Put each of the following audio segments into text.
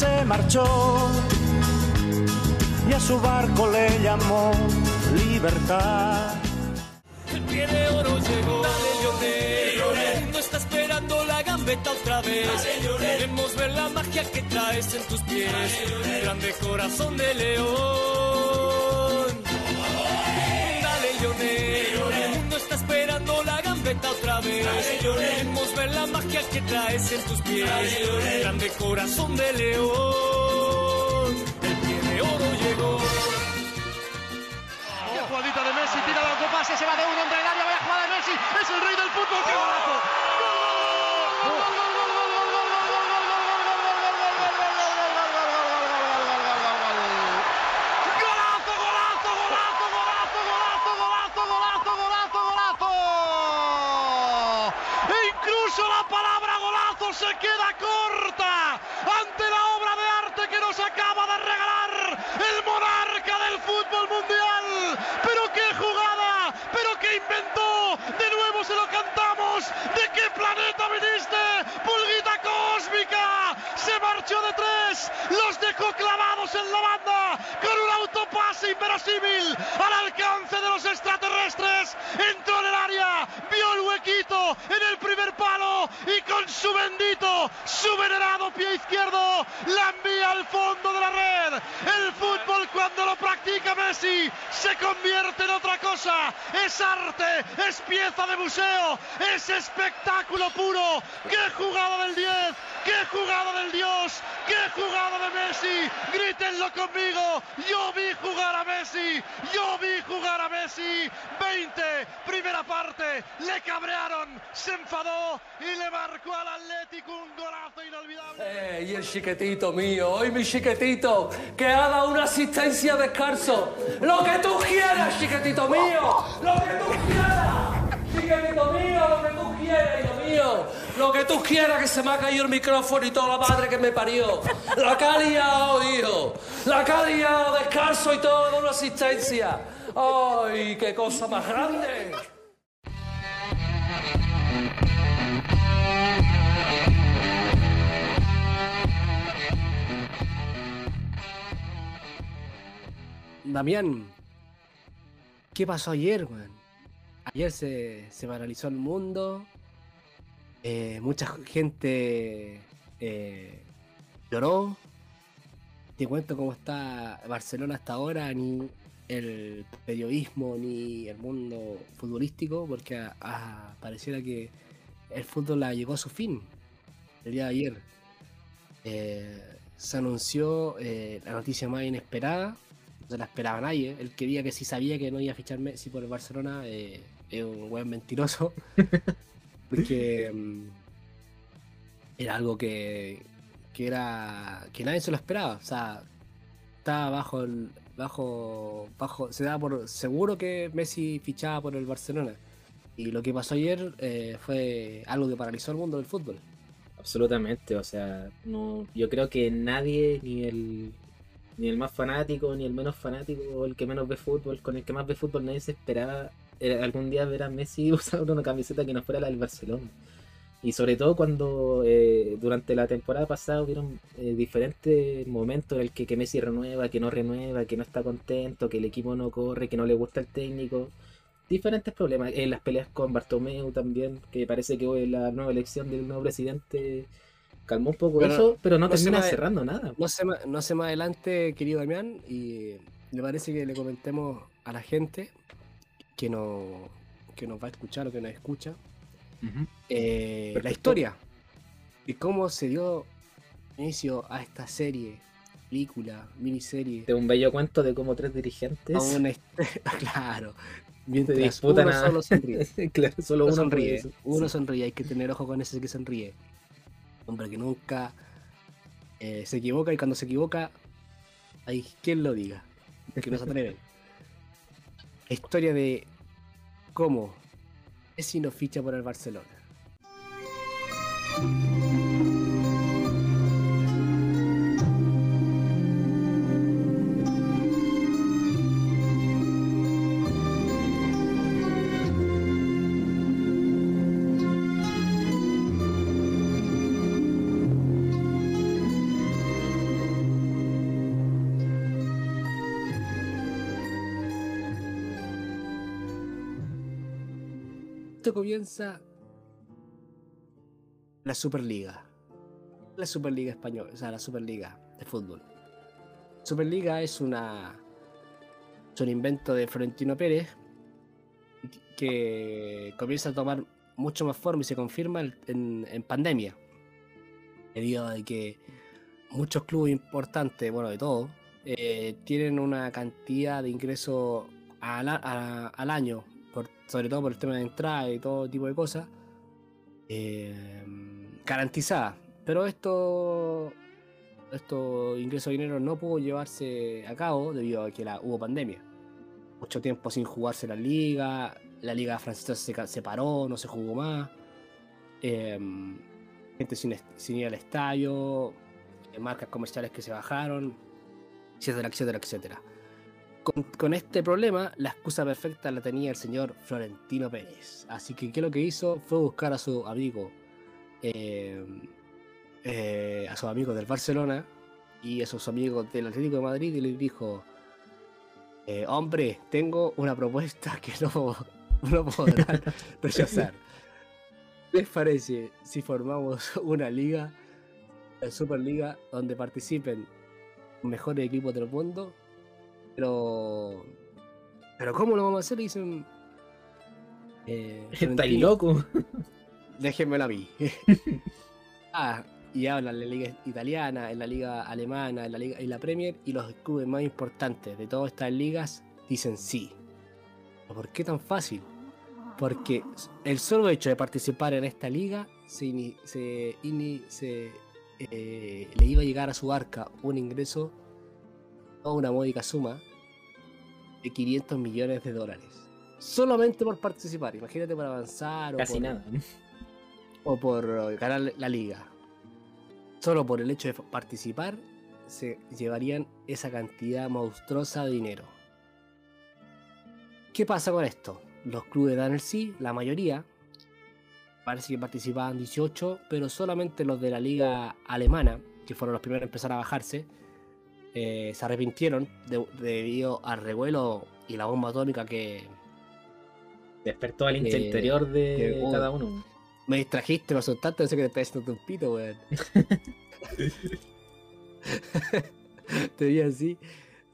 se marchó y a su barco le llamó libertad. El pie de oro llegó. Dale, Lionel. El mundo está esperando la gambeta otra vez. Queremos ver la magia que traes en tus pies. Grande corazón de león. Gambeta otra vez. Queremos ver la magia que traes en tus pies. Grande corazón de león. El pie de oro llegó. Qué jugadita de Messi, tira la pase, se va de uno entre el área, vaya jugada de Messi, es el rey del fútbol, qué. Golazo, corta ante la obra de arte que nos acaba de regalar el monarca del fútbol mundial. Pero qué jugada, pero qué inventó. De nuevo se lo cantamos. ¿De qué planeta viniste? Pulguita cósmica. Se marchó de tres. Los dejó clavados en la banda con un autopase inverosímil al alcance de los extraterrestres. Entró en el área, vio el huequito en el primer palo y con su bendito, su venerado pie izquierdo la envía al fondo de la red. El fútbol cuando lo practica Messi se convierte en otra cosa. Es arte, es pieza de museo, es espectáculo puro. ¡Qué jugada del 10! ¡Qué jugada del Dios! ¡Qué jugada de Messi! Grítenlo conmigo. Yo vi jugar a Messi. Yo vi jugar a Messi. 20, primera parte. Le cabrearon, se enfadó y le marcó al Atlético un golazo inolvidable. Eh, y el chiquetito mío, hoy mi chiquetito, que haga una asistencia de descanso. Lo que tú quieras, chiquetito mío. Lo que tú quieras. Chiquetito mío, lo que tú quieras, hijo mío. Lo que tú quieras, que se me ha caído el micrófono y toda la madre que me parió. La ha liado, hijo. La que ha liado, descanso y todo, una asistencia. ¡Ay, qué cosa más grande! Damián, ¿qué pasó ayer, weón? Ayer se, se paralizó el mundo. eh, mucha gente eh, lloró. Te cuento cómo está Barcelona hasta ahora, ni el periodismo, ni el mundo futbolístico, porque pareciera que el fútbol llegó a su fin el día de ayer. Eh, se anunció la noticia más inesperada, no se la esperaba nadie. Él quería que si sabía que no iba a fichar Messi por el Barcelona, eh, es un buen mentiroso. porque mm, era algo que, que era que nadie se lo esperaba. O sea, estaba bajo el bajo bajo se daba por seguro que Messi fichaba por el Barcelona. Y lo que pasó ayer eh, fue algo que paralizó el mundo del fútbol. Absolutamente, o sea, no, yo creo que nadie, ni el, ni el más fanático, ni el menos fanático, o el que menos ve fútbol, con el que más ve fútbol, nadie se esperaba eh, algún día ver a Messi usar una camiseta que no fuera la del Barcelona. Y sobre todo cuando eh, durante la temporada pasada hubieron eh, diferentes momentos en el que, que Messi renueva, que no renueva, que no está contento, que el equipo no corre, que no le gusta el técnico. Diferentes problemas. En las peleas con Bartomeu también, que parece que hoy la nueva elección del nuevo presidente calmó un poco Pero eso, pero no, termina cerrando nada. No sé, ma- no sé más adelante, querido Damián, y me parece que le comentemos a la gente que, no, que nos va a escuchar o que nos escucha eh, la historia y cómo se dio inicio a esta serie, película, miniserie. De un bello cuento de cómo tres dirigentes A una claro, se mientras disputan uno a... solo sonríe. claro, solo Uno uno sonríe, uno sí. sonríe, hay que tener ojo con ese que sonríe. Hombre que nunca eh, se equivoca y cuando se equivoca, hay quien lo diga, que no se atreve. La historia de cómo Messi no ficha por el Barcelona. Comienza la Superliga. La Superliga española, o sea, la Superliga de fútbol. Superliga es una es un invento de Florentino Pérez que comienza a tomar mucho más forma y se confirma en, pandemia. Debido a que muchos clubes importantes, bueno, de todo, eh, tienen una cantidad de ingresos al, al año, sobre todo por el tema de entrada y todo tipo de cosas, eh, garantizada. Pero esto, estos ingresos de dinero no pudo llevarse a cabo debido a que hubo pandemia. Mucho tiempo sin jugarse la liga, la liga francesa se, ca- se paró, no se jugó más. eh, gente sin, sin ir al estadio, eh, marcas comerciales que se bajaron, etcétera, etcétera, etcétera. Con, con este problema, la excusa perfecta la tenía el señor Florentino Pérez. Así que, ¿qué lo que hizo? Fue buscar a su amigo, eh, eh, a sus amigos del Barcelona y a sus amigos del Atlético de Madrid y les dijo: eh, Hombre, tengo una propuesta que no, no podrán rechazar. ¿Qué les parece si formamos una liga, la Superliga, donde participen mejores equipos del mundo? Pero. ¿Pero cómo lo vamos a hacer? Dicen. Eh, Estáis loco. Déjenmelo a mí. ah, y hablan en la liga italiana, en la liga alemana, en la liga en la Premier y los clubes más importantes de todas estas ligas dicen sí. ¿Por qué tan fácil? Porque el solo hecho de participar en esta liga se, ini- se, ini- se, eh, le iba a llegar a su arca un ingreso o una módica suma de 500 millones de dólares. Solamente por participar, imagínate por avanzar o Casi por, nada. o por ganar la liga. Solo por el hecho de participar se llevarían esa cantidad monstruosa de dinero. ¿Qué pasa con esto? Los clubes dan el sí, la mayoría. Parece que participaban 18, pero solamente los de la liga alemana, que fueron los primeros a empezar a bajarse, eh, se arrepintieron de- debido al revuelo y la bomba atómica que, Despertó al interior de que- oh. cada uno. Me distrajiste, me asustaste, pensé que te estaba haciendo un pito, weón. Te vi así.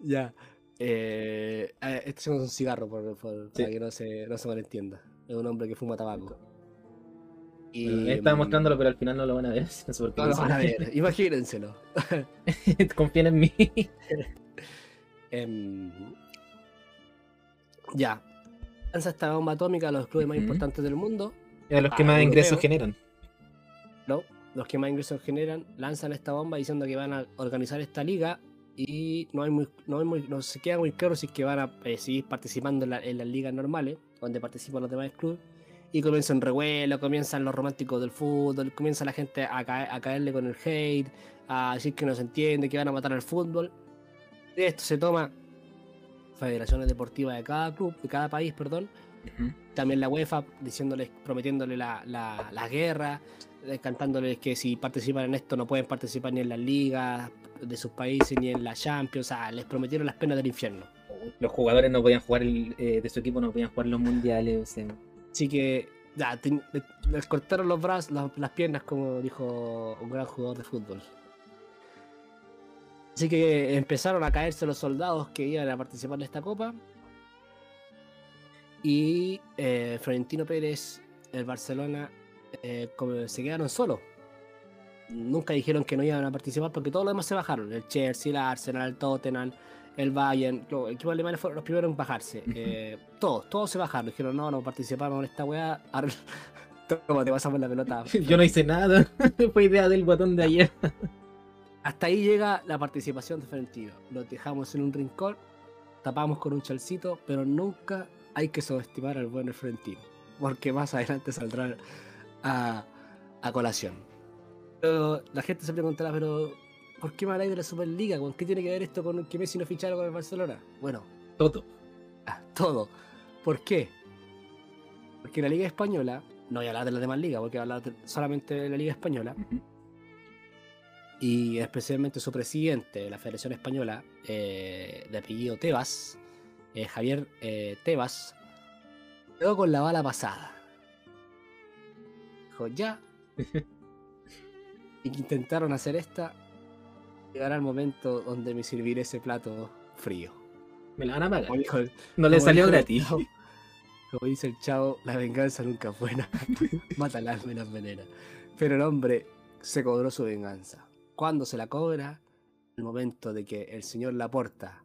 Ya. Eh, eh, este es un cigarro, por, por- Sí. para que no se, no se malentienda. Es un hombre que fuma tabaco. Y, Bueno, estaba mm, mostrándolo, pero al final no lo van a ver. No sé lo van a ver, imagínenselo. Confíen en mí. Em, ya. Lanza esta bomba atómica a los clubes más importantes del mundo. Y a los que más ingresos europeo. generan. ¿no? Los que más ingresos generan lanzan esta bomba diciendo que van a organizar esta liga y no hay muy, no, hay muy- no se queda muy claro si es que van a eh, seguir participando en, la- en las ligas normales, donde participan los demás clubes. Y comienzan revuelo, comienzan los románticos del fútbol, comienza la gente a, cae- a caerle con el hate, a decir que no se entiende, que van a matar al fútbol. De esto se toma federaciones deportivas de cada club, de cada país, perdón, también la UEFA diciéndoles, prometiéndole la, la, la guerra, cantándoles que si participan en esto no pueden participar ni en las ligas de sus países ni en la Champions, o sea, les prometieron las penas del infierno. Los jugadores no podían jugar el- eh, de su equipo, no podían jugar los mundiales. O sea, Así que les cortaron los brazos, las, piernas, como dijo un gran jugador de fútbol. Así que empezaron a caerse los soldados que iban a participar en esta copa. Y eh, Florentino Pérez, el Barcelona, eh, se quedaron solos. Nunca dijeron que no iban a participar porque todos los demás se bajaron. El Chelsea, el Arsenal, el Tottenham, el Bayern, los equipos alemanes fueron los primeros en bajarse. Eh, todos, todos se bajaron. Dijeron, no, no participamos en esta weá. Toma, te pasamos la pelota. yo no hice nada. Fue idea del botón de ayer. Hasta ahí llega la participación de Florentino. Lo dejamos en un rincón, tapamos con un chalcito, pero nunca hay que subestimar al buen Florentino. Porque más adelante saldrá a, a colación. Pero la gente se preguntará, pero ¿por qué me habláis de la Superliga? ¿Con qué tiene que ver esto con que Messi no fichara con el Barcelona? Bueno, Toto. Ah, todo. ¿Por qué? Porque la Liga Española, no voy a hablar de las demás ligas, porque voy a hablar de- solamente de la Liga Española, y especialmente su presidente de la Federación Española, eh, de apellido Tebas, eh, Javier eh, Tebas, quedó con la bala pasada. Dijo, ya. y que intentaron hacer esta. Llegará el momento donde me serviré ese plato frío. Me la van a pagar. Dijo No le salió gratis. chavo- Como dice el chavo, la venganza nunca es buena. Mata al alma y la envenena. Pero el hombre se cobró su venganza. ¿Cuándo se la cobra? El momento de que el señor Laporta,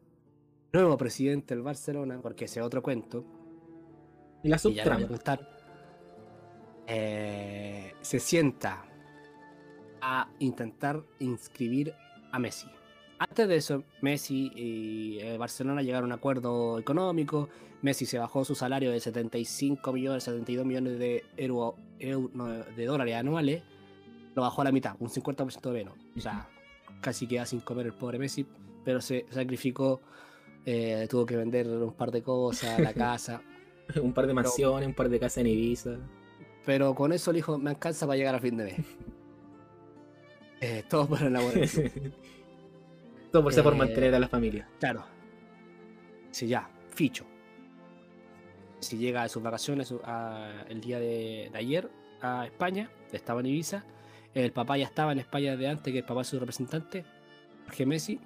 nuevo presidente del Barcelona, porque ese es otro cuento, Y la subtrama. eh, se sienta a intentar inscribir a Messi. Antes de eso, Messi y eh, Barcelona llegaron a un acuerdo económico. Messi se bajó su salario de 75 millones, 72 millones de, euro, eu- no, de dólares anuales. Lo bajó a la mitad, un 50% menos. O sea, casi queda sin comer el pobre Messi, pero se sacrificó. eh, tuvo que vender un par de cosas, la casa. Un par de mansiones, un par de casas en Ibiza. Pero con eso el hijo me alcanza para llegar a fin de mes. Eh, todo por el amor. Todo por ser por Eh, mantener a la familia. claro. Sí, ya, ficho. Si llega de sus vacaciones a- el día de, de ayer a España, estaba en Ibiza. El papá ya estaba en España de antes, que el papá es su representante, Jorge Messi,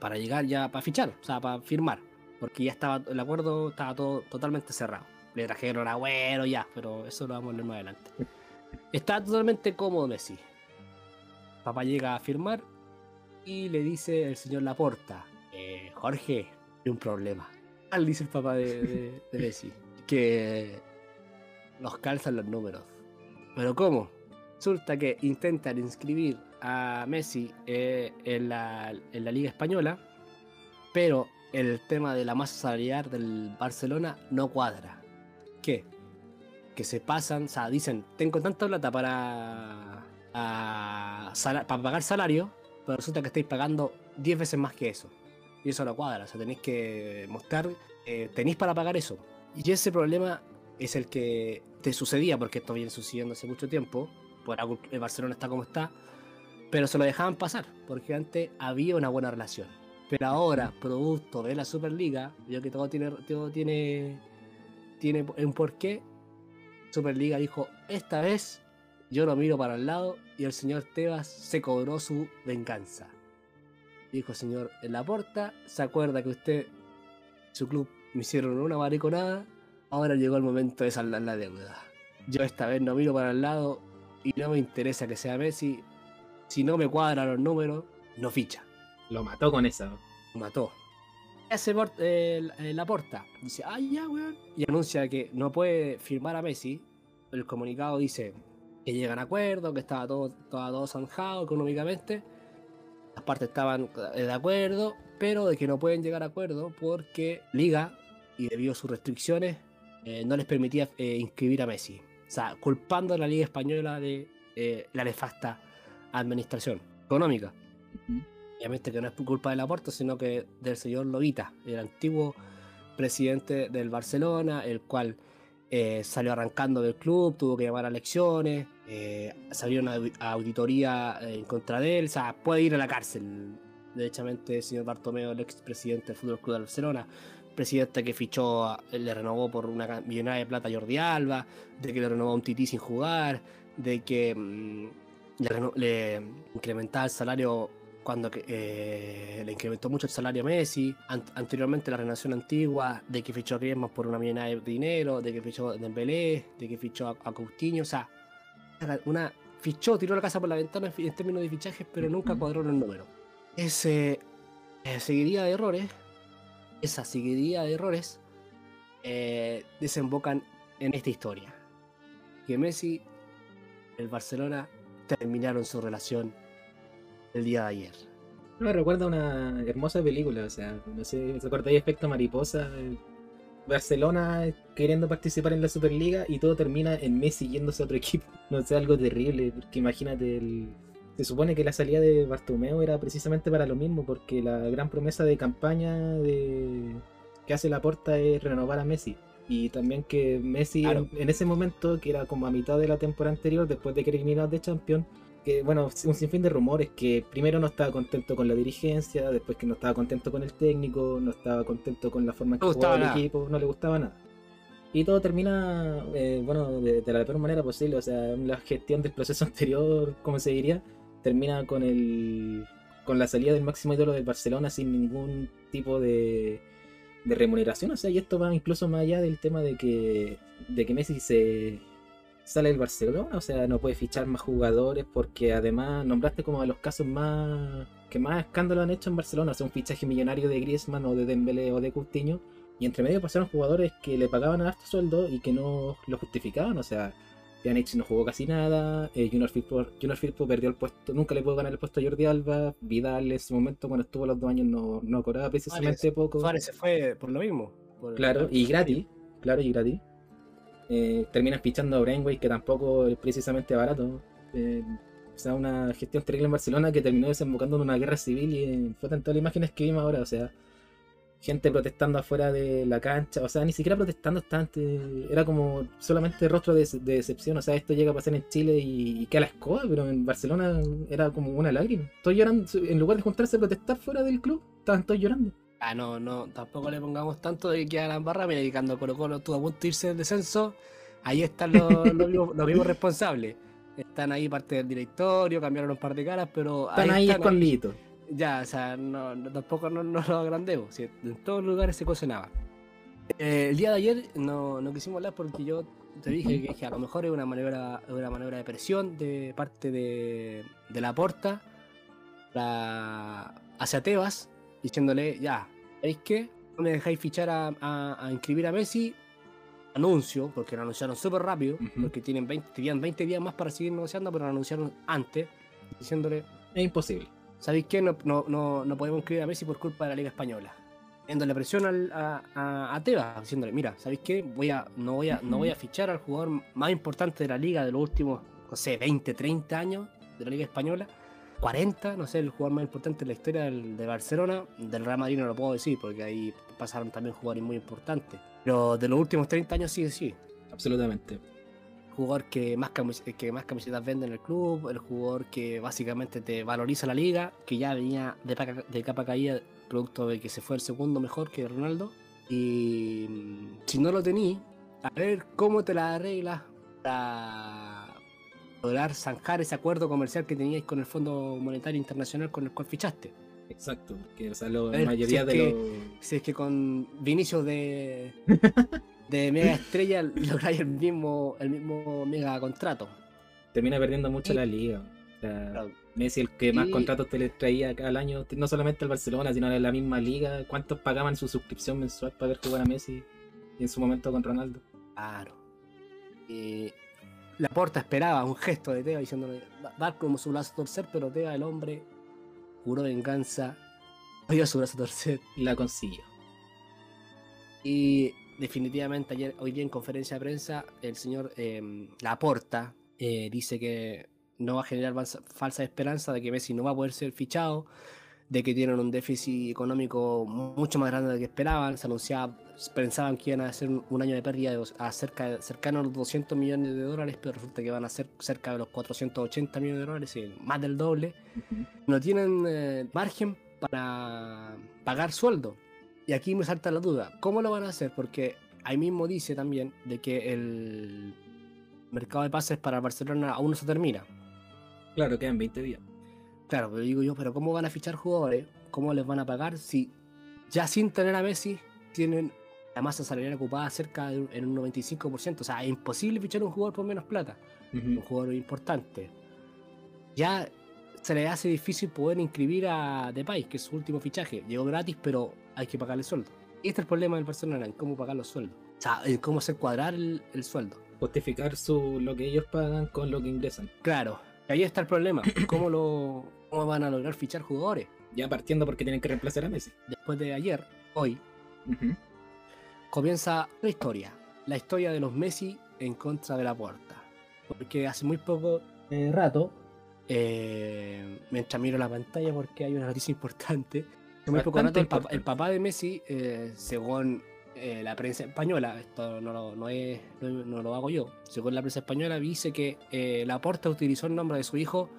para llegar ya, para fichar, o sea, para firmar. Porque ya estaba, el acuerdo estaba todo totalmente cerrado. Le trajeron agüero ya, pero eso lo vamos a leer más adelante. Está totalmente cómodo Messi. Papá llega a firmar y le dice el señor Laporta, eh, Jorge, hay un problema. Al dice el papá de, de- de Messi, que nos calzan los números. ¿Pero cómo? Resulta que intentan inscribir a Messi eh, en, la, en la Liga Española, pero el tema de la masa salarial del Barcelona no cuadra. ¿Qué? Que se pasan, o sea, dicen, tengo tanta plata para, a- sala- para pagar salario, pero resulta que estáis pagando 10 veces más que eso. Y eso no cuadra, o sea, tenéis que mostrar, eh, tenéis para pagar eso. Y ese problema es el que te sucedía, porque esto viene sucediendo hace mucho tiempo, por algo el Barcelona está como está, pero se lo dejaban pasar, porque antes había una buena relación. Pero ahora, producto de la Superliga, yo que todo tiene, todo tiene, tiene un porqué, Superliga dijo, esta vez yo lo miro para el lado y el señor Tebas se cobró su venganza. Dijo, señor, en la porta, se acuerda que usted, su club, me hicieron una mariconada, ahora llegó el momento de saldar la deuda. Yo esta vez no miro para el lado y no me interesa que sea Messi. Si no me cuadran los números, no ficha. Lo mató con esa. Lo mató. ¿Qué hace eh, la- eh, Laporta? Dice, ay, ya, weón. Y anuncia que no puede firmar a Messi. El comunicado dice que llegan a acuerdo, que estaba todo, estaba todo zanjado económicamente. Las partes estaban de acuerdo, pero de que no pueden llegar a acuerdo porque Liga, y debido a sus restricciones, eh, no les permitía eh, inscribir a Messi. O sea, culpando a la Liga Española de eh, la nefasta administración económica. Obviamente que no es culpa del aporte, sino que del señor Lovita, el antiguo presidente del Barcelona, el cual eh, salió arrancando del club, tuvo que llamar a elecciones, eh, salió una au- auditoría eh, en contra de él, o sea, puede ir a la cárcel. Derechamente, el señor Bartomeo, el expresidente del Fútbol Club de Barcelona, presidente que fichó, le renovó por una millonada de plata a Jordi Alba, de que le renovó a un Tití sin jugar, de que mm, le, le incrementaba el salario cuando eh, le incrementó mucho el salario a Messi, An- anteriormente la renovación antigua, de que fichó a Griezmann por una millonada de dinero, de que fichó a Dembélé, de que fichó a, a Coutinho, o sea, una fichó, tiró la casa por la ventana en, términos de fichajes, pero nunca cuadró en el número. Ese eh, seguiría de errores, esa seguiría de errores, eh, desembocan en esta historia. Que Messi, el Barcelona, terminaron su relación el día de ayer. Me recuerda una hermosa película, o sea, no sé, ¿se acordáis Efecto Mariposa? Barcelona queriendo participar en la Superliga y todo termina en Messi yéndose a otro equipo. No sé, algo terrible, porque imagínate, el... se supone que la salida de Bartomeu era precisamente para lo mismo, porque la gran promesa de campaña de... que hace la porta es renovar a Messi. Y también que Messi Claro. en, en ese momento, que era como a mitad de la temporada anterior, después de que eliminados de Champions, que bueno, un sinfín de rumores que primero no estaba contento con la dirigencia, después que no estaba contento con el técnico, no estaba contento con la forma en que No jugaba el equipo, no le gustaba nada. Y todo termina, eh, bueno, de, de la peor manera posible. O sea, la gestión del proceso anterior, como se diría, termina con el con la salida del máximo ídolo del Barcelona sin ningún tipo de, de remuneración. O sea, y esto va incluso más allá del tema de que, de que Messi se sale del Barcelona. O sea, no puede fichar más jugadores porque además nombraste como de los casos más que más escándalo han hecho en Barcelona. O sea, un fichaje millonario de Griezmann o de Dembélé o de Coutinho. Y entre medio pasaron jugadores que le pagaban a alto sueldo y que no lo justificaban. O sea, Pjanic no jugó casi nada, eh, Junior, Firpo, Junior Firpo perdió el puesto, nunca le pudo ganar el puesto a Jordi Alba, Vidal en ese momento cuando estuvo los dos años no, no cobraba precisamente poco. Suárez se fue por lo mismo. por- Claro, y gratis, claro, y gratis. Eh, terminas fichando a Brainway, que tampoco es precisamente barato. Eh, o sea, una gestión terrible en Barcelona que terminó desembocando en una guerra civil y eh, fue tanto las imágenes que vimos ahora, o sea, gente protestando afuera de la cancha, o sea, ni siquiera protestando, era como solamente rostro de, de decepción, o sea, esto llega a pasar en Chile y, y queda la escoba, pero en Barcelona era como una lágrima. Todos llorando, en lugar de juntarse a protestar fuera del club, estaban todos llorando. Ah, no, no, tampoco le pongamos tanto de que a la barra, mira, y cuando Colo Colo estuvo a punto de irse del descenso, ahí están los, los, mismos, los mismos responsables. Están ahí parte del directorio, cambiaron un par de caras, pero Están ahí, están escondiditos. Ya, o sea, no, no- tampoco no, no lo agrandemos. sí, en todos los lugares se cocinaba. Eh, el día de ayer no, no quisimos hablar porque yo te dije que, que a lo mejor es una maniobra, una maniobra de presión de parte de, de la porta para- hacia Tebas, diciéndole, ya, ¿veis qué? No me dejáis fichar a, a- a inscribir a Messi. Anuncio, porque lo anunciaron súper rápido, porque tienen 20, tenían 20 días más para seguir negociando, pero lo anunciaron antes, diciéndole, Es imposible. ¿Sabéis qué? No, no, no, no podemos inscribir a Messi por culpa de la Liga Española. Dándole presión al- a, a, a Tebas, diciéndole, mira, ¿sabéis qué? Voy a, no, voy a, no voy a fichar al jugador más importante de la liga de los últimos, no sé, 20, 30 años de la Liga Española. 40, no sé, el jugador más importante de la historia del, de Barcelona. Del Real Madrid no lo puedo decir porque ahí pasaron también jugadores muy importantes. Pero de los últimos 30 años sí, sí Absolutamente. jugador que más, que más camisetas vende en el club, el jugador que básicamente te valoriza la liga, que ya venía de, paca- de capa caída producto de que se fue el segundo mejor que Ronaldo. Y mm, si no lo tení, a ver cómo te la arreglas para lograr zanjar ese acuerdo comercial que teníais con el Fondo Monetario Internacional con el cual fichaste. Exacto, porque o sea, la mayoría si de los. Si es que con Vinicius de, de mega estrella lográis el mismo, el mismo mega contrato. termina perdiendo mucho Y- la liga. O sea, Claro. Messi, el que más Y- contratos te le traía al año, no solamente al Barcelona, sino a la misma liga. ¿Cuántos pagaban su suscripción mensual para ver jugar a Messi? Y en su momento con Ronaldo. Claro. Y la porta esperaba un gesto de Teba diciéndole "Da- dar como su brazo a torcer, pero Teba, el hombre, juró venganza, dio su brazo a torcer. La consiguió. Y definitivamente ayer, hoy día en conferencia de prensa, el señor eh, Laporta dice que no va a generar falsa esperanza de que Messi no va a poder ser fichado, de que tienen un déficit económico mucho más grande del que esperaban. Se anunciaba, pensaban que iban a hacer un, año de pérdida de, a cerca, cercano a los 200 millones de dólares, pero resulta que van a ser cerca de los 480 millones de dólares, y más del doble. No tienen eh, margen para pagar sueldo. Y aquí me salta la duda, ¿cómo lo van a hacer? Porque ahí mismo dice también de que el mercado de pases para Barcelona aún no se termina. Claro, quedan 20 días. Claro, pero digo yo, pero ¿cómo van a fichar jugadores? ¿Cómo les van a pagar si ya sin tener a Messi tienen la masa salarial ocupada cerca de un, en un 95%? O sea, es imposible fichar un jugador por menos plata, un jugador importante. Ya se le hace difícil poder inscribir a Depay, que es su último fichaje. Llegó gratis, pero hay que pagarle sueldo. Y este es el problema del Barcelona, en cómo pagar los sueldos. O sea, en cómo hacer cuadrar el, el sueldo. Justificar su, lo que ellos pagan con lo que ingresan. Claro, ahí está el problema. ¿Cómo, lo, cómo van a lograr fichar jugadores? Ya partiendo porque tienen que reemplazar a Messi. Después de ayer, hoy, comienza la historia. La historia de los Messi en contra de la puerta. Porque hace muy poco eh, rato, eh, mientras miro la pantalla porque hay una noticia importante, hace muy poco rato el, el papá de Messi, eh, según eh, la prensa española, esto no lo, no, es, no, no lo hago yo, según la prensa española dice que eh, Laporta utilizó el nombre de su hijo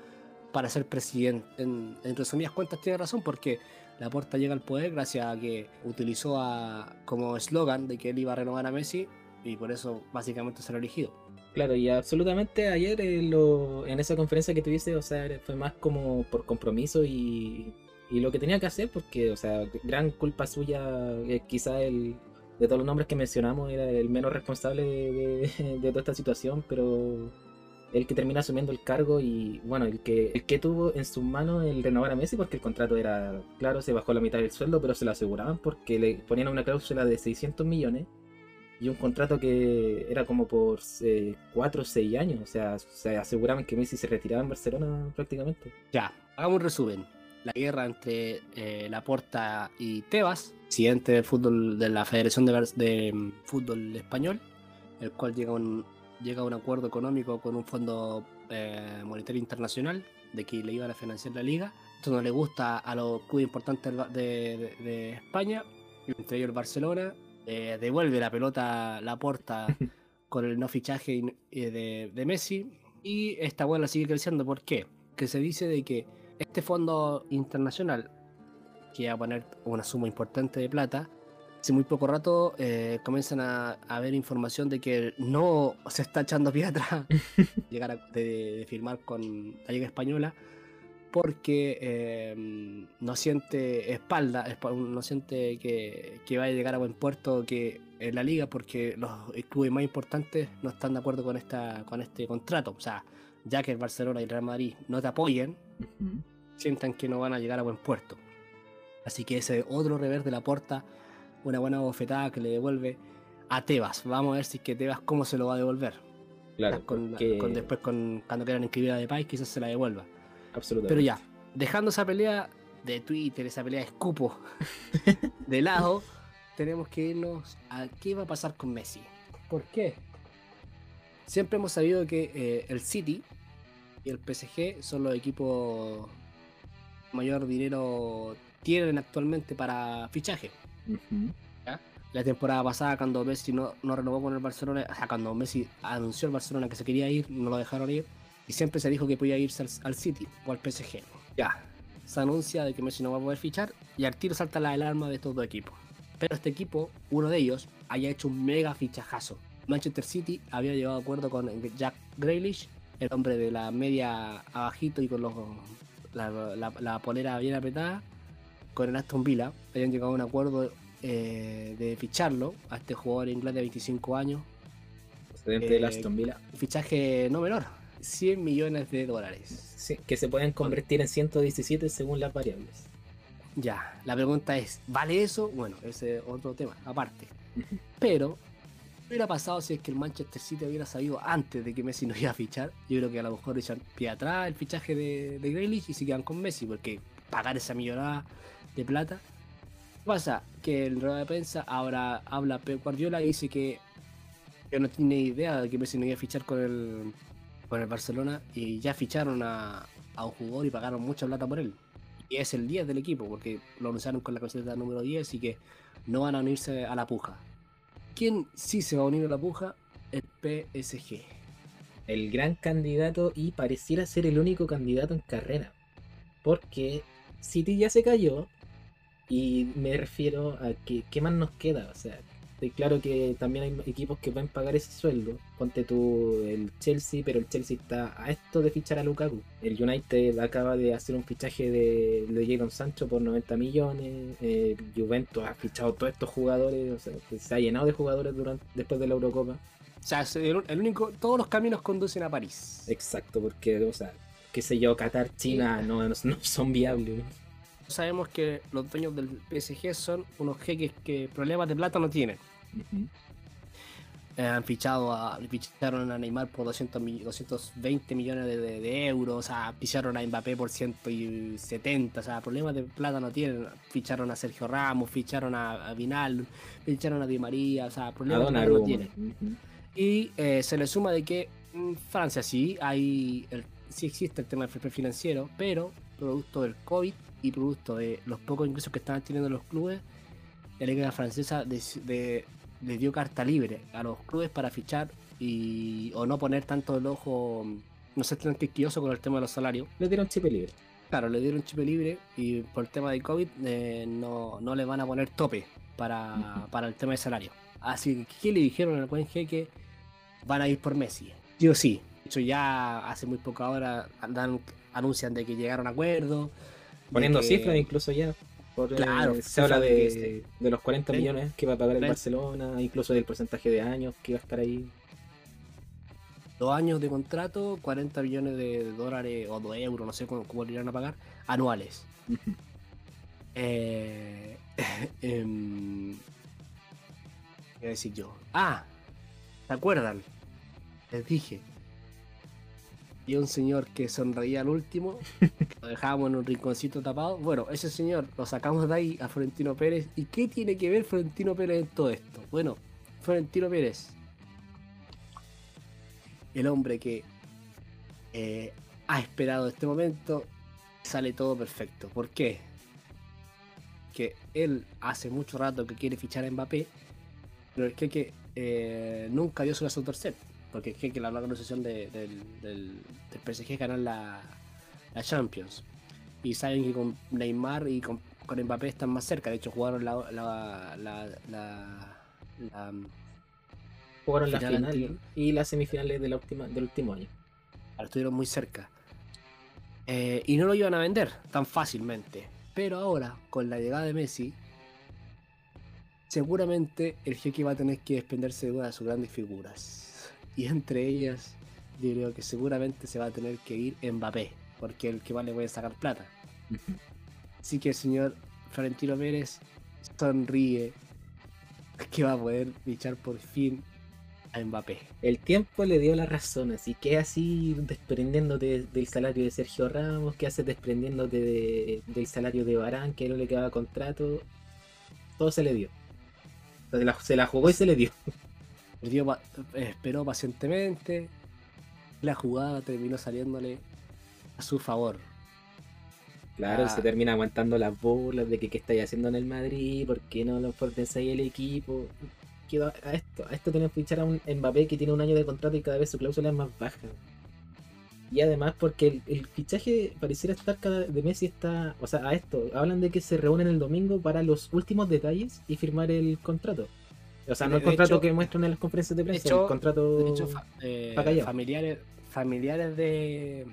para ser presidente. En, en resumidas cuentas tiene razón porque Laporta llega al poder gracias a que utilizó a, como eslogan de que él iba a renovar a Messi y por eso básicamente será elegido. Claro, y absolutamente ayer en, lo, en esa conferencia que tuviste, o sea, fue más como por compromiso y, y lo que tenía que hacer, porque, o sea, gran culpa suya, eh, quizá el, de todos los nombres que mencionamos, era el menos responsable de, de- de toda esta situación, pero el que termina asumiendo el cargo y, bueno, el que, el que tuvo en sus manos el renovar a Messi, porque el contrato era, claro, se bajó la mitad del sueldo, pero se lo aseguraban porque le ponían una cláusula de 600 millones y un contrato que era como por 4 o 6 años. O sea, se aseguraban que Messi se retiraba en Barcelona prácticamente. Ya, hagamos un resumen. La guerra entre eh, Laporta y Tebas, presidente del fútbol de la Federación de, de, mm, Fútbol Español, el cual llega un, llega a un acuerdo económico con un fondo eh, monetario internacional de que le iban a financiar la liga. Esto no le gusta a los clubes importantes de, de- de España, entre ellos el Barcelona. eh, devuelve la pelota Laporta con el no fichaje de, de Messi. Y esta bola sigue creciendo. ¿Por qué? Que se dice de que este fondo internacional, que va a poner una suma importante de plata, hace muy poco rato eh, comienzan a, a ver información de que no se está echando pie atrás llegar a de, de firmar con la Liga Española porque eh, no siente espalda, espa- no siente que, que vaya a llegar a buen puerto que en la liga porque los clubes más importantes no están de acuerdo con esta con este contrato. O sea, ya que el Barcelona y el Real Madrid no te apoyen, sientan que no van a llegar a buen puerto. Así que ese otro revés de la puerta, una buena bofetada que le devuelve a Tebas. Vamos a ver si es que Tebas cómo se lo va a devolver. Claro, Con- porque- con- después con, cuando quieran inscribir a Depay quizás se la devuelva. absolutamente. Pero ya, dejando esa pelea de Twitter, esa pelea de escupo de lado, tenemos que irnos a qué va a pasar con Messi. ¿Por qué? Siempre hemos sabido que eh, el City y el PSG son los equipos mayor dinero tienen actualmente para fichaje. La temporada pasada, cuando Messi no, no renovó con el Barcelona, o sea, cuando Messi anunció al Barcelona que se quería ir, no lo dejaron ir. Y siempre se dijo que podía irse al, City o al PSG. Ya. Se anuncia de que Messi no va a poder fichar y al tiro salta la alarma de estos dos equipos. Pero este equipo, uno de ellos, haya hecho un mega fichajazo. Manchester City había llegado a acuerdo con Jack Grealish, el hombre de la media abajito y con la polera bien apretada, con el Aston Villa. Habían llegado a un acuerdo eh, de ficharlo a este jugador inglés de 25 años. Procedente del Eh, Aston Villa. Fichaje no menor, 100 millones de dólares. Sí, que se pueden convertir en 117 según las variables. Ya, la pregunta es, ¿vale eso? Bueno, ese es otro tema, aparte. Pero, ¿qué hubiera pasado si es que el Manchester City hubiera sabido antes de que Messi no iba a fichar? Yo creo que a lo mejor echan pie atrás el fichaje de, de Grealish y se quedan con Messi, porque pagar esa millonada de plata. ¿Qué pasa? Que en rueda de prensa ahora habla Pep Guardiola y dice que, que no tiene idea de que Messi no iba a fichar con el, con el Barcelona y ya ficharon a, a un jugador y pagaron mucha plata por él. Y es el 10 del equipo, porque lo anunciaron con la camiseta número 10 y que no van a unirse a la puja. ¿Quién sí se va a unir a la puja? El PSG. el gran candidato y pareciera ser el único candidato en carrera. Porque City ya se cayó y me refiero a que qué más nos queda. O sea, estoy claro que también hay equipos que pueden pagar ese sueldo. Ponte tú el Chelsea, pero el Chelsea está a esto de fichar a Lukaku. El United acaba de hacer un fichaje de, de Jadon Sancho por 90 millones. El Juventus ha fichado todos estos jugadores. O sea, se ha llenado de jugadores durante, después de la Eurocopa. O sea, el, el único, todos los caminos conducen a París. Exacto, porque, o sea, qué sé yo, Qatar, China no, no- no son viables. Sabemos que los dueños del PSG son unos jeques que problemas de plata no tienen. Eh, han fichado a, ficharon a Neymar por 200 mi- 220 millones de, de- de euros, o sea, ficharon a Mbappé por 170, o sea, problemas de plata no tienen. Ficharon a Sergio Ramos, ficharon a, a Vinal, ficharon a Di María, o sea, problemas de plata no tienen. Y eh, se le suma de que en Francia sí hay el- sí existe el tema del play financiero, pero producto del COVID y producto de los pocos ingresos que estaban teniendo los clubes, la liga francesa de- le dio carta libre a los clubes para fichar y o no poner tanto el ojo, no ser tan quisquilloso con el tema de los salarios. Le dieron chip libre. Claro, le dieron chip libre y por el tema del COVID eh, no, no le van a poner tope para, para el tema de salario. Así que, ¿qué le dijeron al buen jeque? Van a ir por Messi. Sí o sí. De hecho, ya hace muy poca hora dan- anuncian de que llegaron a acuerdo. Poniendo que- cifras incluso ya. Por, eh, Claro, se habla de de, los 40 Ven- millones que va a pagar el Barcelona, incluso del porcentaje de años que va a estar ahí. dos años de contrato, 40 millones de dólares o de euros, no sé cómo, cómo le irán a pagar, anuales. Eh, em, ¿Qué a decir yo? Ah, ¿se acuerdan? Les dije. Y un señor que sonreía al último, que lo dejábamos en un rinconcito tapado. Bueno, ese señor lo sacamos de ahí a Florentino Pérez. ¿Y qué tiene que ver Florentino Pérez en todo esto? Bueno, Florentino Pérez, el hombre que eh, ha esperado este momento, sale todo perfecto. ¿Por qué? Que él hace mucho rato que quiere fichar a Mbappé, pero el que eh, nunca dio su brazo a torcer. Porque es que la organización de- del, del, del PSG ganar la, la Champions. Y saben que con Neymar y con, con Mbappé están más cerca. De hecho, jugaron la, la, la, la- la- Jugaron las Final y las semifinales de la última, del último año. Estuvieron muy cerca. Eh, y no lo iban a vender tan fácilmente. Pero ahora, con la llegada de Messi, seguramente el jeque va a tener que desprenderse de una de sus grandes figuras. Y entre ellas, yo creo que seguramente se va a tener que ir Mbappé, porque el que más le puede sacar plata. Así que el señor Florentino Pérez sonríe que va a poder fichar por fin a Mbappé. El tiempo le dio la razón, así que así desprendiéndote del salario de Sergio Ramos, que haces desprendiéndote de- del salario de Barán, que no le quedaba contrato, todo se le dio. Se la, se la jugó y se le dio. Perdió eh, esperó pacientemente. La jugada terminó saliéndole a su favor. Claro, Ah. se termina aguantando las burlas de que qué estáis haciendo en el Madrid, por qué no lo potenciáis el equipo. Quedó a esto, a esto tienen que fichar a un Mbappé que tiene un año de contrato y cada vez su cláusula es más baja. Y además porque el, el fichaje pareciera estar cada de Messi está, o sea, a esto, hablan de que se reúnen el domingo para los últimos detalles y firmar el contrato. O sea, no el contrato hecho- que muestran en las conferencias de prensa, hecho- el contrato De hecho, fa- eh, familiares, familiares de,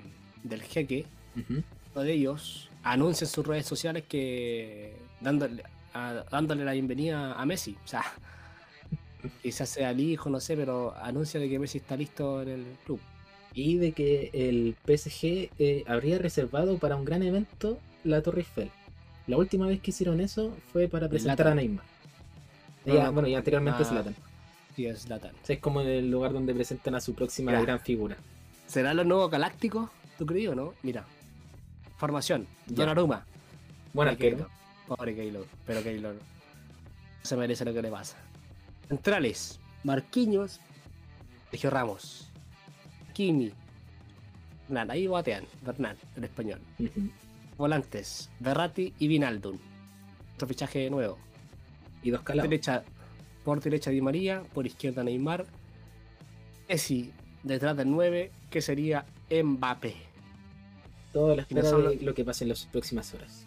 del jeque, Ujú. uno de ellos, anuncia en sus redes sociales que dándole, a- dándole la bienvenida a Messi. O sea, quizás sea el hijo, no sé, pero anuncia de que Messi está listo en el club. y de que el PSG eh, habría reservado para un gran evento la Torre Eiffel. La última vez que hicieron eso fue para presentar a Neymar. Bueno, y anteriormente ah, Zlatan. Sí, es Zlatan. O sea, es como el lugar donde presentan a su próxima gran figura. ¿Será los nuevos galácticos? ¿Tú crees o no? Mira. Formación. Donnarumma. Bueno, Pobre Keylor. Pobre Keylor. Pero Keylor se merece lo que le pasa. Centrales. Marquinhos. Sergio Ramos. Kimi. Bernal. Ahí batean. Bernal, en español. Volantes. Berratti y Vinaldum. Otro fichaje nuevo. Y dos Por calados. derecha, por derecha Di María. Por izquierda Neymar. Messi detrás del 9. Que sería Mbappé. Todo la no solo- lo que pase en las próximas horas.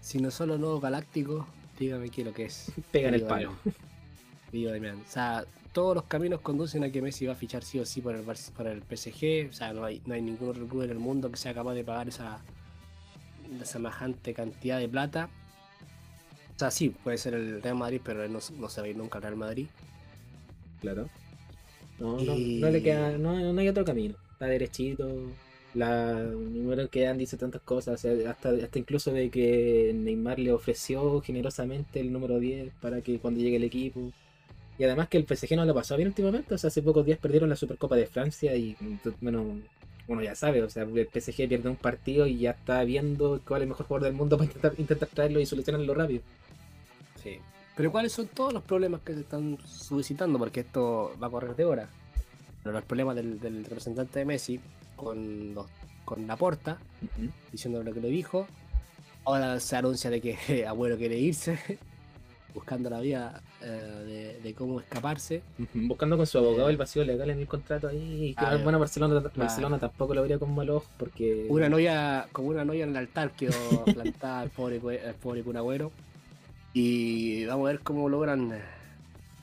Si no son los nuevos galácticos, dígame qué es lo que es. Pegan el Querido palo. Querido Damián. O sea, todos los caminos conducen a que Messi va a fichar sí o sí por el, por el PSG. O sea, no hay, no hay ningún otro club en el mundo que sea capaz de pagar esa semejante cantidad de plata. O sea, sí, puede ser el Real Madrid, pero él no, no se va a ir nunca al Real Madrid. Claro. No, Y- no, no le queda, no, no hay otro camino. Está derechito. La número que dan dice tantas cosas, o sea, hasta, hasta incluso de que Neymar le ofreció generosamente el número 10 para que cuando llegue el equipo. Y además que el PSG no lo pasó bien últimamente, o sea, hace pocos días perdieron la Supercopa de Francia y bueno, uno ya sabe, o sea, el PSG pierde un partido y ya está viendo cuál es el mejor jugador del mundo para intentar, intentar traerlo y solucionarlo rápido. Sí. Pero ¿cuáles son todos los problemas que se están suscitando? Porque esto va a correr de hora. Pero los problemas del, del representante de Messi con, los, con Laporta, Ujú. diciendo lo que lo dijo. Ahora se anuncia de que Abuelo quiere irse, buscando la vía eh, de, de cómo escaparse. Buscando con su abogado el vacío legal en el contrato ahí. Y que Ah, bueno, Barcelona, Barcelona tampoco lo vería con mal ojo porque. Una novia, como una novia en el altar quedó plantada el pobre, el pobre Kun Agüero. Y vamos a ver cómo logran eh,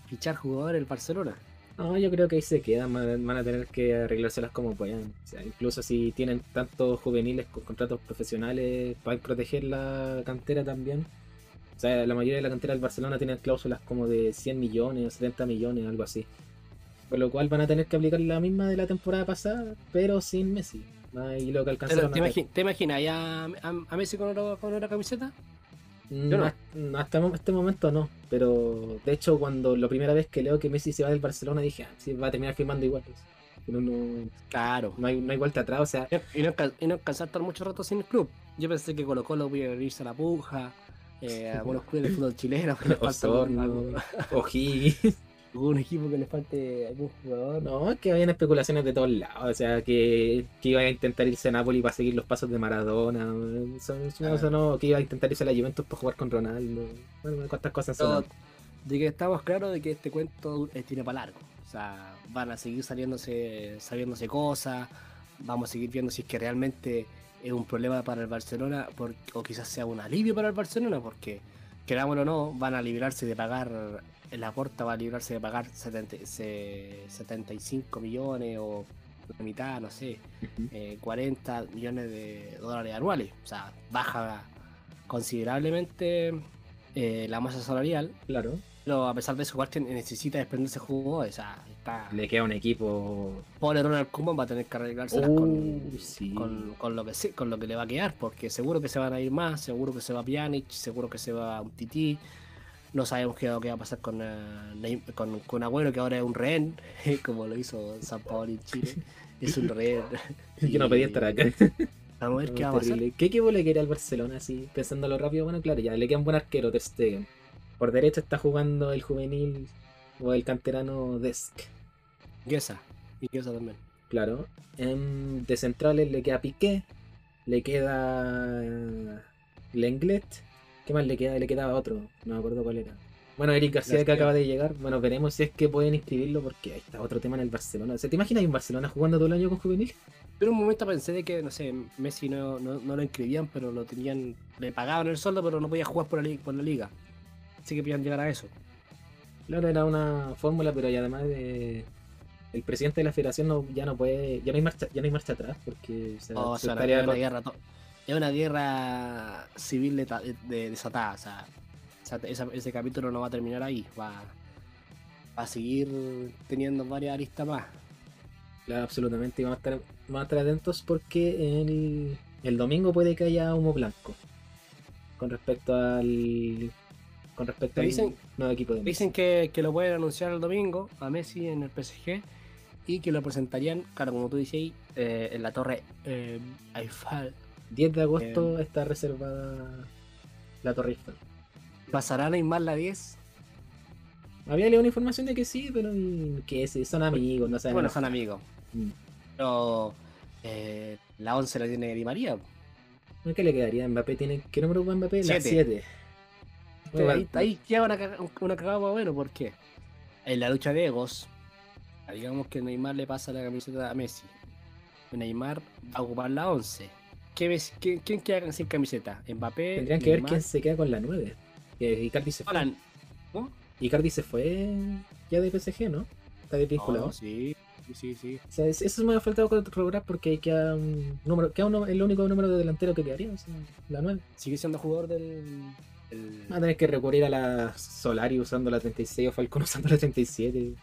fichar jugadores el Barcelona. No, yo creo que ahí se quedan, van a tener que arreglárselas como puedan. O sea, incluso si tienen tantos juveniles con contratos profesionales, para proteger la cantera también. O sea, la mayoría de la cantera del Barcelona tienen cláusulas como de 100 millones o 70 millones, algo así. Por lo cual van a tener que aplicar la misma de la temporada pasada, pero sin Messi. Y lo que Pero, alcanzaron ¿te, a imagi- ¿Te imaginas ya a, a Messi con otra, con otra camiseta? No, no. no, hasta este momento no, pero de hecho cuando la primera vez que leo que Messi se va del Barcelona dije, ah, sí, va a terminar firmando igual. pues. No, Claro. no, hay, no hay vuelta atrás, o sea, Y no, y no alcanzar estar mucho rato sin el club. Yo pensé que Colo Colo iba a irse a la puja, eh, algunos clubes de fútbol chileno, Osorno, O'Higgins. algún equipo que le falte algún jugador. No, es que habían especulaciones de todos lados, o sea, que, que iba a intentar irse a Napoli para seguir los pasos de Maradona, eso, eso- Ah. eso no, que iba a intentar irse a la Juventus para jugar con Ronaldo, bueno, cuántas cosas son. De que estamos claros de que este cuento eh, tiene para largo. O sea, van a seguir saliéndose, sabiéndose cosas, vamos a seguir viendo si es que realmente es un problema para el Barcelona por- o quizás sea un alivio para el Barcelona, porque querámoslo o no, van a librarse de pagar, la porta va a librarse de pagar 70 se- 75 millones o la mitad, no sé, Ujú. eh, 40 millones de dólares anuales. O sea, baja considerablemente eh, la masa salarial. Claro, Pero a pesar de eso, que necesita desprenderse jugadores. O sea, está. le queda un equipo... Pobre Ronald Koeman va a tener que arreglárselas Uh, con, sí. con, con lo que con lo que le va a quedar. Porque seguro que se van a ir más. Seguro que se va Pjanic. Seguro que se va un Titi. No sabemos qué, qué va a pasar con, Neym- con, con Agüero, que ahora es un rehén, como lo hizo San Paolo en Chile. Es un rehén. Yo no pedía Y estar acá. Vamos a ver qué va a pasar. ¿Qué equipo le quiere al Barcelona así? Pensándolo rápido, bueno, claro, ya le queda un buen arquero, Ter Stegen. Por derecha está jugando el juvenil o el canterano Desk, Guesa. Y Guesa también. claro. Em, de centrales le queda Piqué, le queda eh, Lenglet. ¿Qué más le queda? Le quedaba otro, no me acuerdo cuál era. Bueno, Eric García que acaba de llegar. Bueno, veremos si es que pueden inscribirlo porque ahí está otro tema en el Barcelona. O sea, ¿te imaginas un Barcelona jugando todo el año con juvenil? Pero un momento pensé de que, no sé, Messi no, no, no lo inscribían, pero lo tenían, le pagaban el sueldo, pero no podía jugar por la, por la liga. Así que podían llegar a eso. Claro, era una fórmula, pero y además de el presidente de la federación no, ya no puede, ya no hay marcha, ya no hay marcha atrás, porque se, O se sea, estaría con- guerra, es una guerra civil de, de- desatada. O sea, esa- ese capítulo no va a terminar ahí. Va, va a seguir teniendo varias aristas más. Claro, absolutamente, y vamos a estar, vamos a estar atentos porque el, el domingo puede que haya humo blanco con respecto al con respecto al dicen- nuevo equipo de Messi. Dicen que, que lo pueden anunciar el domingo a Messi en el PSG y que lo presentarían, claro, como tú dices, eh, en la torre eh, Eiffel. 10 de agosto está reservada la Torre Eiffel. ¿Pasará Neymar la 10? Había leído una información de que sí, pero mm, que sí, son amigos, no saben. Bueno, son amigos. Mm. Pero eh, la 11 la tiene Di María. ¿Qué le quedaría? Mbappé tiene. ¿Qué número va Mbappé? La Siete. 7. Entonces, ahí, ahí queda una, una cagada más o menos, ¿por qué? En la lucha de egos, digamos que Neymar le pasa la camiseta a Messi. Neymar va a ocupar la 11. ¿Qué Messi- quién, quién queda sin camiseta? Mbappé. Tendrían que ver Neymar, quién se queda con la 9. Que Icardi se fue. Icardi se fue ya de PSG, ¿no? Está desvinculado. No, sí, sí, sí. O sea, es- eso me ha faltado corroborar porque queda un número, queda uno- el único número de delantero que quedaría, o sea, la 9. Sigue siendo jugador del. del- Va a tener que recurrir a la Solari usando la 36 o Falcon usando la 37.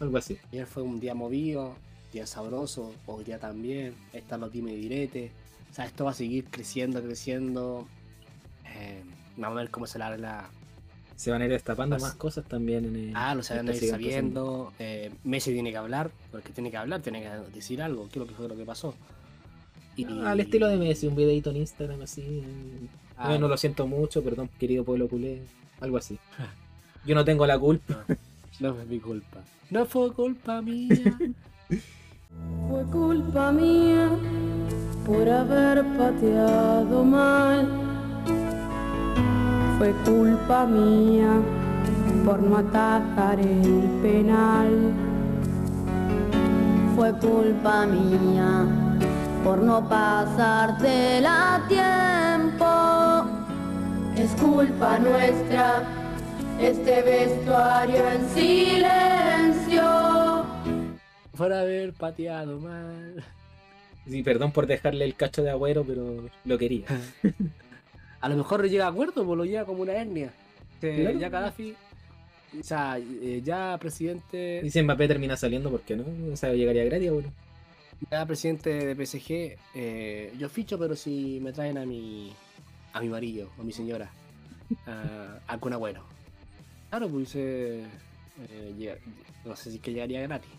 Algo así. Ayer fue un día movido, día sabroso, hoy día también. Están los dime y direte. O sea, esto va a seguir creciendo, creciendo. Eh, vamos a ver cómo se la la. Se van a ir destapando más cosas también en el. Ah, lo se van a ir sabiendo. Eh, Messi tiene que hablar, porque tiene que hablar, tiene que decir algo. ¿Qué es lo que fue lo que pasó? Y. Ah, al estilo de Messi, un videito en Instagram así. eh, Ah, no lo siento mucho, perdón, querido pueblo culé. Algo así. Yo no tengo la culpa. No fue mi culpa. No fue culpa mía. Fue culpa mía por haber pateado mal. Fue culpa mía por no atajar el penal. Fue culpa mía por no pasarte la tiempo. Es culpa nuestra este vestuario en silencio. Por haber pateado mal. Sí, perdón por dejarle el cacho de agüero, pero lo quería. A lo mejor llega a acuerdo, pues lo lleva como una hernia. Que Claro. Ya Gaddafi, o sea, eh, ya presidente, Y si Mbappé termina saliendo, ¿por qué no? O sea, llegaría gratis, bueno. ya presidente de PSG, eh, yo ficho, pero si me traen a mi, a mi marido o a mi señora, a, a Kun Agüero. Claro, pues eh, eh, no sé si es que llegaría gratis.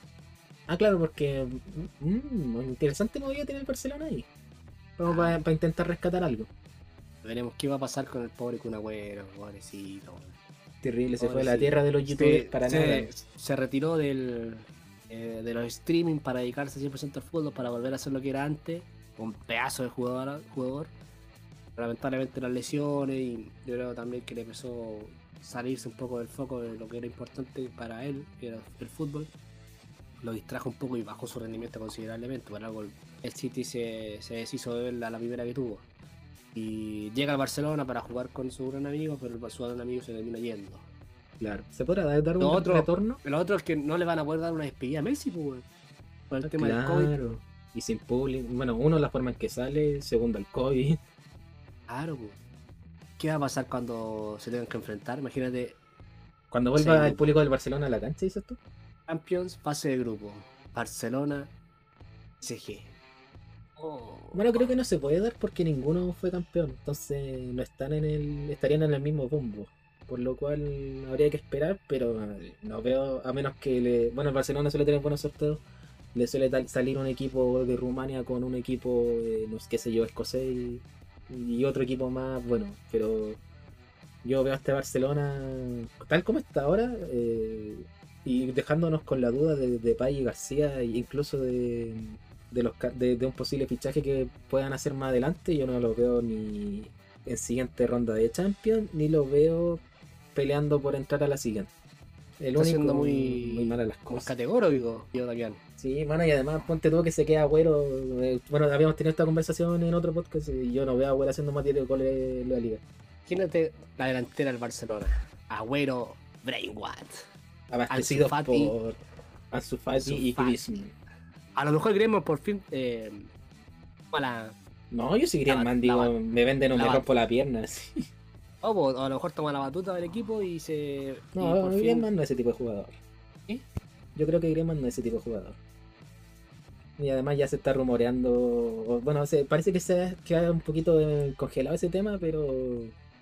Ah, claro, porque. mm, interesante movida tiene el Barcelona ahí. Como para intentar rescatar algo. Veremos qué va a pasar con el pobre Kun Agüero, pobrecito. Terrible, se fue a la tierra de los youtubers para se, nada. se retiró del, eh, de los streaming para dedicarse 100% al fútbol, para volver a hacer lo que era antes. Un pedazo de jugador. jugador. Lamentablemente las lesiones y yo creo también que le empezó a salirse un poco del foco de lo que era importante para él, que era el fútbol. Lo distrajo un poco y bajó su rendimiento considerablemente. Por algo el- City se, se deshizo de él a la primera que tuvo. Y llega al Barcelona para jugar con su gran amigo, pero su gran amigo se termina yendo. Claro. ¿Se podrá dar un Lo otro- retorno? Lo otro es que no le van a poder dar una despedida a Messi, pues. Por el tema del COVID. Claro. Y sin público. Bueno, uno, la forma en que sale. Segundo, el COVID. Claro, pues. ¿Qué va a pasar cuando se tengan que enfrentar? Imagínate, Cuando vuelva Sí. el público del Barcelona a la cancha, dices tú. Champions, fase de grupo. Barcelona, CG. Oh. Bueno, creo que no se puede dar porque ninguno fue campeón. Entonces no están en el. estarían en el mismo bombo. Por lo cual habría que esperar, pero eh, no veo, a menos que le. Bueno, el Barcelona suele tener buenos sorteos. Le suele salir un equipo de Rumania con un equipo, eh, no sé qué sé yo, escocés y, y otro equipo más bueno. Pero yo veo a este Barcelona tal como está ahora eh, y dejándonos con la duda de, de Pay y García e incluso de, de, los, de, de un posible fichaje que puedan hacer más adelante. Yo no lo veo ni en siguiente ronda de Champions ni lo veo peleando por entrar a la siguiente. El Está único muy- muy malas las Como cosas. categórico, yo Damián. Sí, mano, y además ponte tú que se queda Agüero. eh, Bueno, habíamos tenido esta conversación en otro podcast y yo no veo a Agüero haciendo más de 10 goles en la liga. Imagínate la delantera del Barcelona. Agüero, Brainwatt. Abastecido Ansu Fati. por Ansu Fati Ansu y. Griezmann. A lo mejor Gremio por fin. Eh, No, yo seguiría La- el man, la- digo, me venden la- me rompo la pierna. sí. o a lo mejor toma la batuta del equipo y se. y No, por fin- Griezmann no es ese tipo de jugador. Yo creo que Griezmann no es ese tipo de jugador. Y además ya se está rumoreando, bueno, se, parece que se ha quedado un poquito eh, congelado ese tema, pero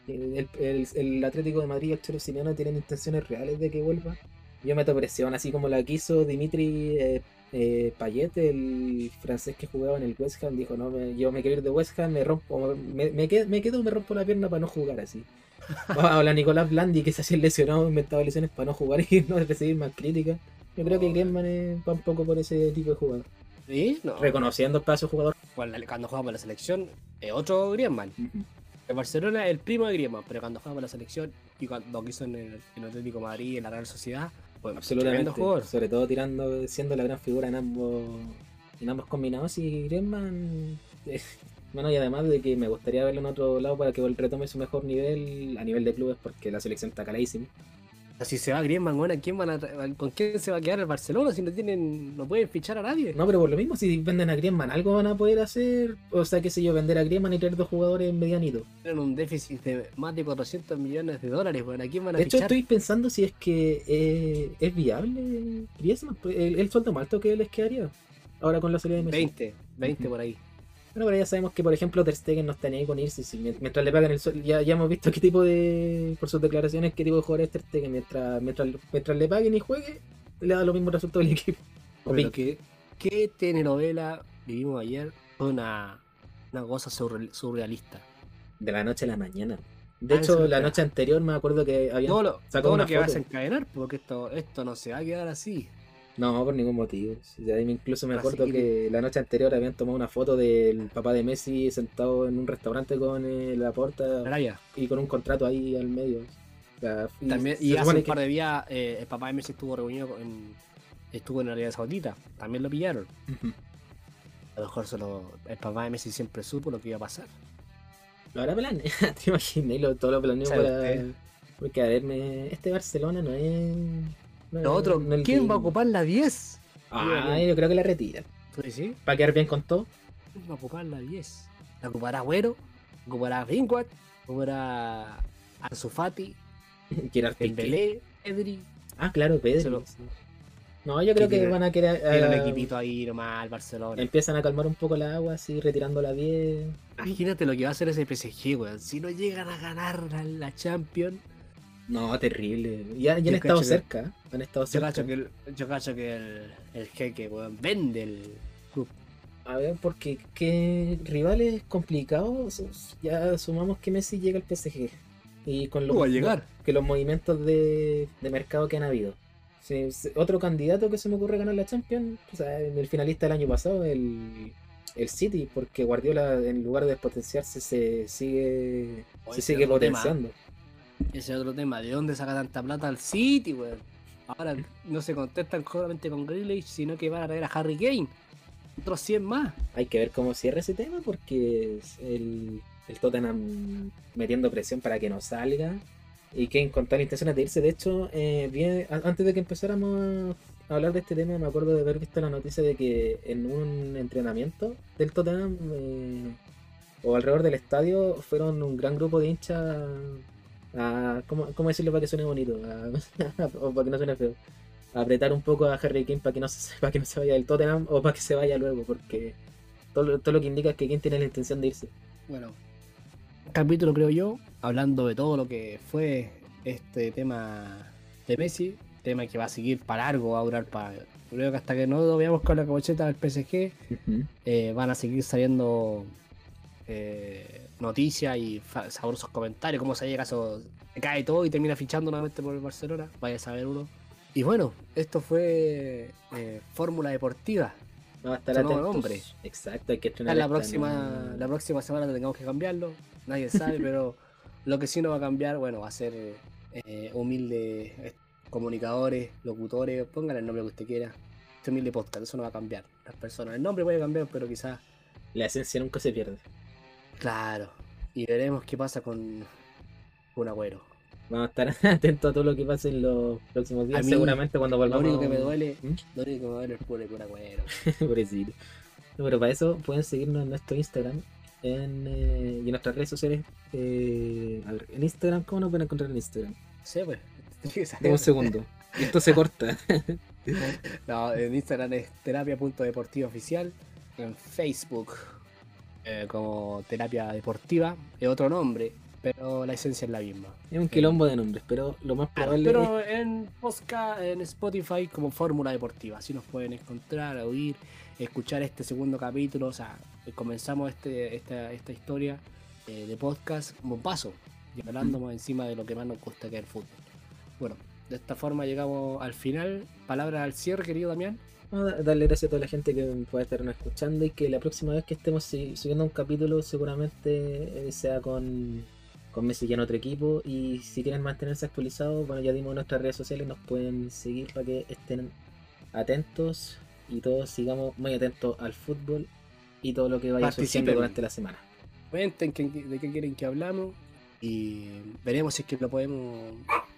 el, el- el Atlético de Madrid y el Cholo Simeone tienen intenciones reales de que vuelva. Yo meto presión, así como la quiso Dimitri eh, eh, Payet, el francés que jugaba en el West Ham, dijo, no, me- yo me quiero ir de West Ham, me rompo, me, me quedo, me quedo, me rompo la pierna para no jugar así. Habla Nicolás Blandi que se hacía lesionado, inventaba lesiones para no jugar y no recibir más críticas. Yo creo que Griezmann eh, va un poco por ese tipo de jugador. ¿Sí? No. Reconociendo el paso jugador. Cuando, cuando juega por la selección, es otro Griezmann. El Barcelona es el primo de Griezmann, pero cuando juega por la selección y cuando quiso en el, en el Atlético de Madrid, en la Real Sociedad, Absolutamente. jugador. Sobre todo tirando, siendo la gran figura en ambos, en ambos combinados. Y Griezmann, eh, bueno, y además de que me gustaría verlo en otro lado para que retome su mejor nivel a nivel de clubes, porque la selección está caladísima. Si se va Griezmann, bueno, ¿a quién van a ¿con quién se va a quedar el Barcelona si no tienen, no pueden fichar a nadie? No, pero por lo mismo, si venden a Griezmann, algo van a poder hacer. O sea, qué sé yo, vender a Griezmann y traer dos jugadores medianitos. Tienen un déficit de más de 400 millones de dólares, bueno, ¿a quién van a De hecho, fichar? estoy pensando si es que eh, es viable Griezmann. pues, El, el sueldo más alto que les quedaría. Ahora con la salida de Messi. 20, 20 Ujú. por ahí. Bueno, pero ya sabemos que, por ejemplo, Ter Stegen no está ni ahí con irse. si mient- mientras le pagan el sueldo, ya, ya hemos visto qué tipo de, por sus declaraciones, qué tipo de jugador es Ter Stegen. Mientras, mientras, mientras le paguen y juegue, le da lo mismo resultado al equipo. Pero que, ¿Qué telenovela vivimos ayer? Fue una, una cosa surreal- surrealista. De la noche a la mañana. De Ah, hecho, la noche anterior me acuerdo que habían Todo lo, sacado todo lo que va a foto. desencadenar, porque esto, esto no se va a quedar así. No, por ningún motivo. Incluso me acuerdo que la noche anterior habían tomado una foto del papá de Messi sentado en un restaurante con eh, la porta Araya. y con un contrato ahí al medio. O sea, y También, y hace un que- par de días eh, el papá de Messi estuvo reunido en, estuvo en Arabia Saudita. También lo pillaron. Ujú. A lo mejor solo el papá de Messi siempre supo lo que iba a pasar. Lo habrá planeado, te imaginas, lo- todo lo planeó ¿Sabe para. usted? Porque a ver, me- este Barcelona no es. No ¿quién va a ocupar la 10? Ah, yo creo que la retiran. ¿Tú decís? Para quedar bien con todo. ¿Quién va a ocupar la 10? ¿La ocupará Agüero? ¿Ocupará Greenwood? ¿Ocupará Ansu Fati? Gerard Piqué. Dembélé? Pedri? Ah, claro, lo- No, yo creo Que tiene- van a querer. Tiene un ah, equipito ahí nomás, el Barcelona. Empiezan a calmar un poco la agua, así retirando la 10. Imagínate lo que va a hacer ese PSG, weón. Si no llegan a ganar la, la Champions, No, terrible. Ya, ya han Yo estado que- cerca. Han estado yo cerca. cacho que el, yo cacho que el, el jeque, weón, vende el club. A ver, porque qué rivales complicados. Ya sumamos que Messi llega al PSG. Y con los, No va a llegar. que los movimientos de, de mercado que han habido. Sí, otro candidato que se me ocurre ganar la Champions, o sea, el finalista del año pasado, el, el City, porque Guardiola en lugar de despotenciarse se sigue, Oye, se sigue tema. Ese es otro tema. ¿De dónde saca tanta plata al City, weón? Ahora no se contestan solamente con Grealish, sino que van a traer a Harry Kane. Otros 100 más. Hay que ver cómo cierra ese tema porque el, el Tottenham metiendo presión para que no salga y que con tal intenciones de irse. De hecho, eh, bien, antes de que empezáramos a hablar de este tema, me acuerdo de haber visto la noticia de que en un entrenamiento del Tottenham eh, o alrededor del estadio fueron un gran grupo de hinchas a, ¿cómo, cómo decirlo para que suene bonito? A- o para que no suene feo. A apretar un poco a Harry Kane para que no se, para que no se vaya del Tottenham o para que se vaya luego, porque todo, lo- todo lo que indica es que Kane tiene la intención de irse. Bueno, capítulo creo yo, hablando de todo lo que fue este tema de Messi, tema que va a seguir para largo, va a durar para... Creo que hasta que no lo veamos con la cabocheta del PSG, eh, van a seguir saliendo noticias y sabrosos comentarios, cómo se llega eso, se cae todo y termina fichando nuevamente por el Barcelona, vaya a saber uno. Y bueno, esto fue eh, Fórmula Deportiva. Va a estar Su nuevo nombre. Exacto, hay que estrenar la próxima, ¿no? la próxima semana tengamos que cambiarlo, nadie sabe, pero lo que sí no va a cambiar, bueno, va a ser eh, humildes eh, comunicadores, locutores, pónganle el nombre que usted quiera. Este humilde podcast, eso no va a cambiar. Las personas, el nombre puede cambiar, pero quizás, La esencia nunca se pierde. Claro. Y veremos qué pasa con un agüero. Vamos a estar atentos a todo lo que pase en los próximos días. Mí, Seguramente cuando Lo volvamos. único que me duele, ¿Mm? lo único que me duele es puro puro agüero. Pobrecito. No, pero para eso pueden seguirnos en nuestro Instagram en, eh, y en nuestras redes sociales. eh, a ver, en Instagram, ¿cómo nos pueden encontrar en Instagram? Sí, pues. Dame un segundo. Esto se corta. No, en Instagram es terapia.deportiva oficial. En Facebook eh, como terapia deportiva. Es otro nombre, pero la esencia es la misma. Es un quilombo de nombres, pero lo más Ah, probable pero en podcast, en Spotify como Fórmula Deportiva. Así nos pueden encontrar, oír, escuchar este segundo capítulo. O sea, comenzamos este, esta, esta historia eh, de podcast como un paso. Y hablando más encima de lo que más nos gusta que es el fútbol. Bueno, de esta forma llegamos al final. Palabra al cierre, querido Damián. Darle gracias a toda la gente que pueda estarnos escuchando y que la próxima vez que estemos subiendo un capítulo seguramente eh, sea con, con Messi ya en otro equipo y si quieren mantenerse actualizados, bueno ya dimos nuestras redes sociales, nos pueden seguir para que estén atentos y todos sigamos muy atentos al fútbol y todo lo que vaya sucediendo durante la semana. Comenten qué- de qué quieren que hablamos y veremos si es que lo podemos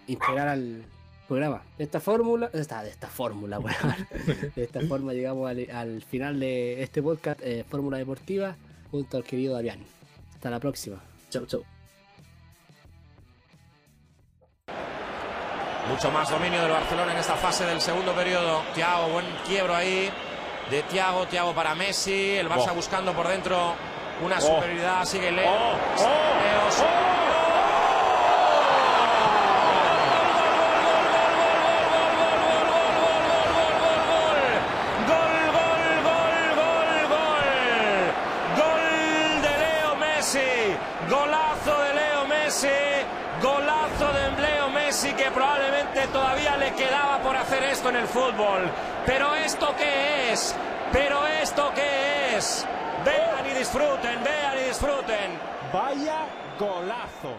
integrar al programa. De esta fórmula, de esta, de esta fórmula. De esta forma llegamos al, al final de este podcast, eh, Fórmula Deportiva, junto al querido Damián. Hasta la próxima. Chau, chau. Mucho más dominio del Barcelona en esta fase del segundo periodo. Thiago, buen quiebro ahí de Thiago, Thiago para Messi. El Barça Oh. buscando por dentro una Oh. superioridad. Sigue Leo. Oh, en el fútbol. Pero esto qué es? Pero esto qué es? Vean y disfruten, vean y disfruten. Vaya golazo.